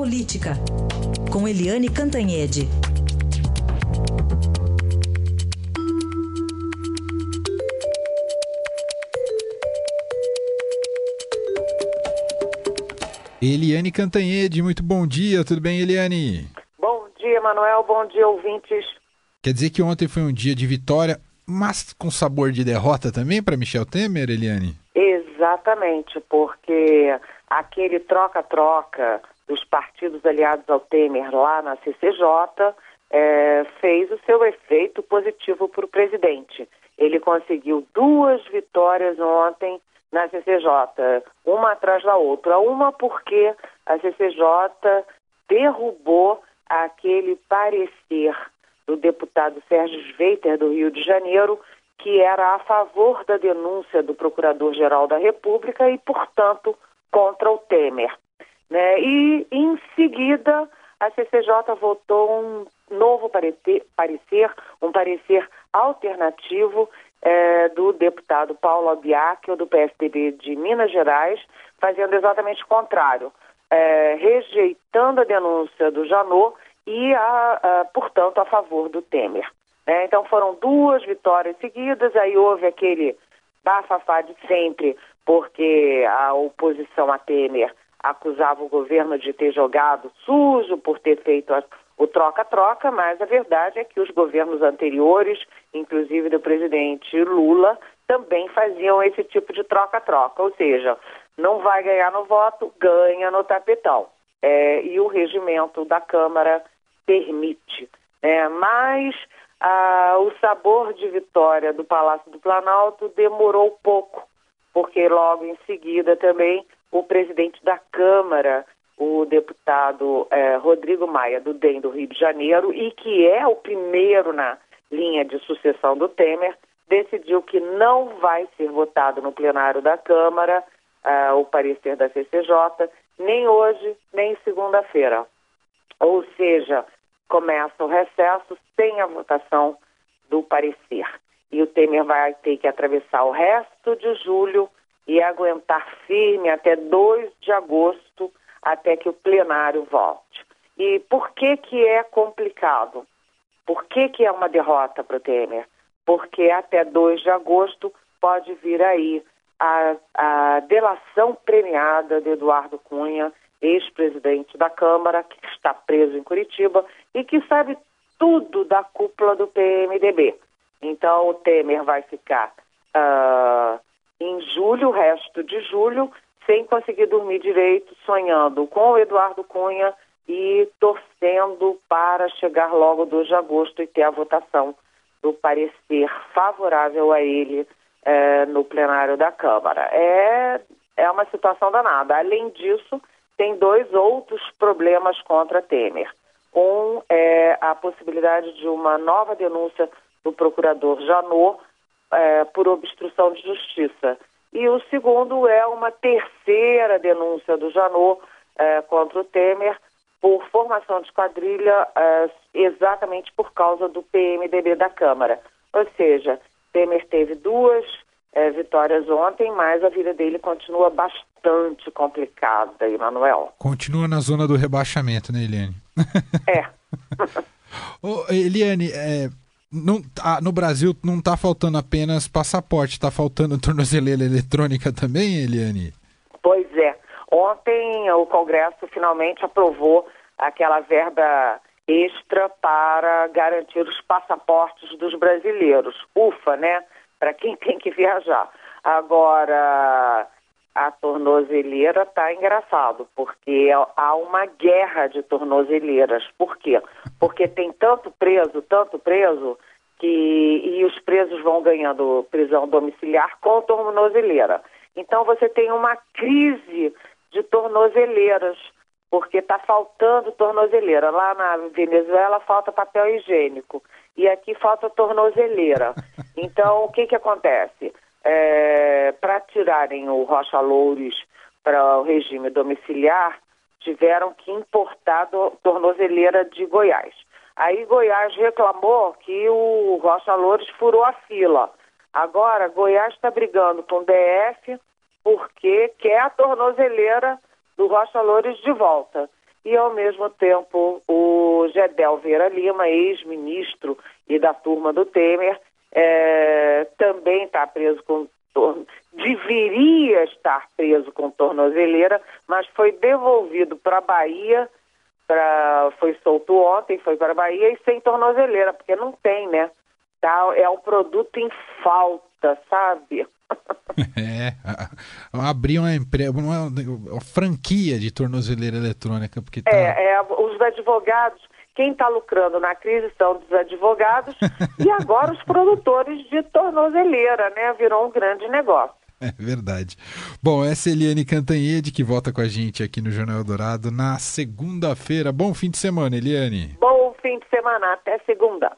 Política, com Eliane Cantanhede. Eliane Cantanhede, muito bom dia, tudo bem, Eliane? Bom dia, Manuel, bom dia, ouvintes. Quer dizer que ontem foi um dia de vitória, mas com sabor de derrota também para Michel Temer, Eliane? Exatamente, porque aquele troca-troca dos partidos aliados ao Temer lá na CCJ é, fez o seu efeito positivo para o presidente. Ele conseguiu duas vitórias ontem na CCJ, uma atrás da outra. Uma porque a CCJ derrubou aquele parecer do deputado Sérgio Sveiter, do Rio de Janeiro, que era a favor da denúncia do Procurador-Geral da República e, portanto, contra o Temer. Né? E, em seguida, a CCJ votou um novo parecer, um parecer alternativo é, do deputado Paulo Abiac, do PSDB de Minas Gerais, fazendo exatamente o contrário, é, rejeitando a denúncia do Janot e, a, a, portanto, a favor do Temer. É, então foram duas vitórias seguidas, aí houve aquele bafafá de sempre, porque a oposição a Temer acusava o governo de ter jogado sujo por ter feito a o troca-troca, mas a verdade é que os governos anteriores, inclusive do presidente Lula, também faziam esse tipo de troca-troca, ou seja, não vai ganhar no voto, ganha no tapetão. É, e o regimento da Câmara permite. É, mas ah, o sabor de vitória do Palácio do Planalto demorou pouco, porque logo em seguida também o presidente da Câmara o deputado eh, Rodrigo Maia, do DEM do Rio de Janeiro, e que é o primeiro na linha de sucessão do Temer, decidiu que não vai ser votado no plenário da Câmara uh, o parecer da CCJ, nem hoje, nem segunda-feira. Ou seja, começa o recesso sem a votação do parecer. E o Temer vai ter que atravessar o resto de julho e aguentar firme até 2 de agosto até que o plenário volte. E por que que é complicado? Por que que é uma derrota para o Temer? Porque até 2 de agosto pode vir aí a, a delação premiada de Eduardo Cunha, ex-presidente da Câmara, que está preso em Curitiba e que sabe tudo da cúpula do PMDB. Então o Temer vai ficar uh, julho, o resto de julho, sem conseguir dormir direito, sonhando com o Eduardo Cunha e torcendo para chegar logo 2 de agosto e ter a votação do parecer favorável a ele é, no plenário da Câmara. É, é uma situação danada. Além disso, tem dois outros problemas contra Temer. Um é a possibilidade de uma nova denúncia do procurador Janot é, por obstrução de justiça. E o segundo é uma terceira denúncia do Janot eh, contra o Temer por formação de quadrilha eh, exatamente por causa do PMDB da Câmara. Ou seja, Temer teve duas eh, vitórias ontem, mas a vida dele continua bastante complicada, Emanuel. Continua na zona do rebaixamento, né, Eliane? É. Ô, Eliane, é, não, ah, no Brasil não está faltando apenas passaporte, está faltando tornozeleira eletrônica também, Eliane? Pois é. Ontem o Congresso finalmente aprovou aquela verba extra para garantir os passaportes dos brasileiros. Ufa, né? Para quem tem que viajar. Agora, a tornozeleira está engraçado, porque há uma guerra de tornozeleiras. Por quê? Porque tem tanto preso, tanto preso, que e os presos vão ganhando prisão domiciliar com tornozeleira. Então você tem uma crise de tornozeleiras, porque está faltando tornozeleira. Lá na Venezuela falta papel higiênico e aqui falta tornozeleira. Então o que, que acontece? É, para tirarem o Rocha Loures para o regime domiciliar, tiveram que importar do, tornozeleira de Goiás. Aí Goiás reclamou que o Rocha Loures furou a fila. Agora Goiás está brigando com o DF porque quer a tornozeleira do Rocha Loures de volta. e, ao mesmo tempo, o Gedel Vera Lima, ex-ministro e da turma do Temer, é, também está preso com deveria estar preso com tornozeleira, mas foi devolvido para a Bahia, pra, foi solto ontem, foi para a Bahia e sem tornozeleira, porque não tem, né? Tá, é um produto em falta, sabe? É, abrir uma empresa, uma, uma, franquia de tornozeleira eletrônica, porque tá... é, é, os advogados, quem está lucrando na crise são os advogados e agora os produtores de tornozeleira, né? Virou um grande negócio. É verdade. Bom, essa é Eliane Cantanhede que volta com a gente aqui no Jornal Dourado na segunda-feira. Bom fim de semana, Eliane. Bom fim de semana, até segunda.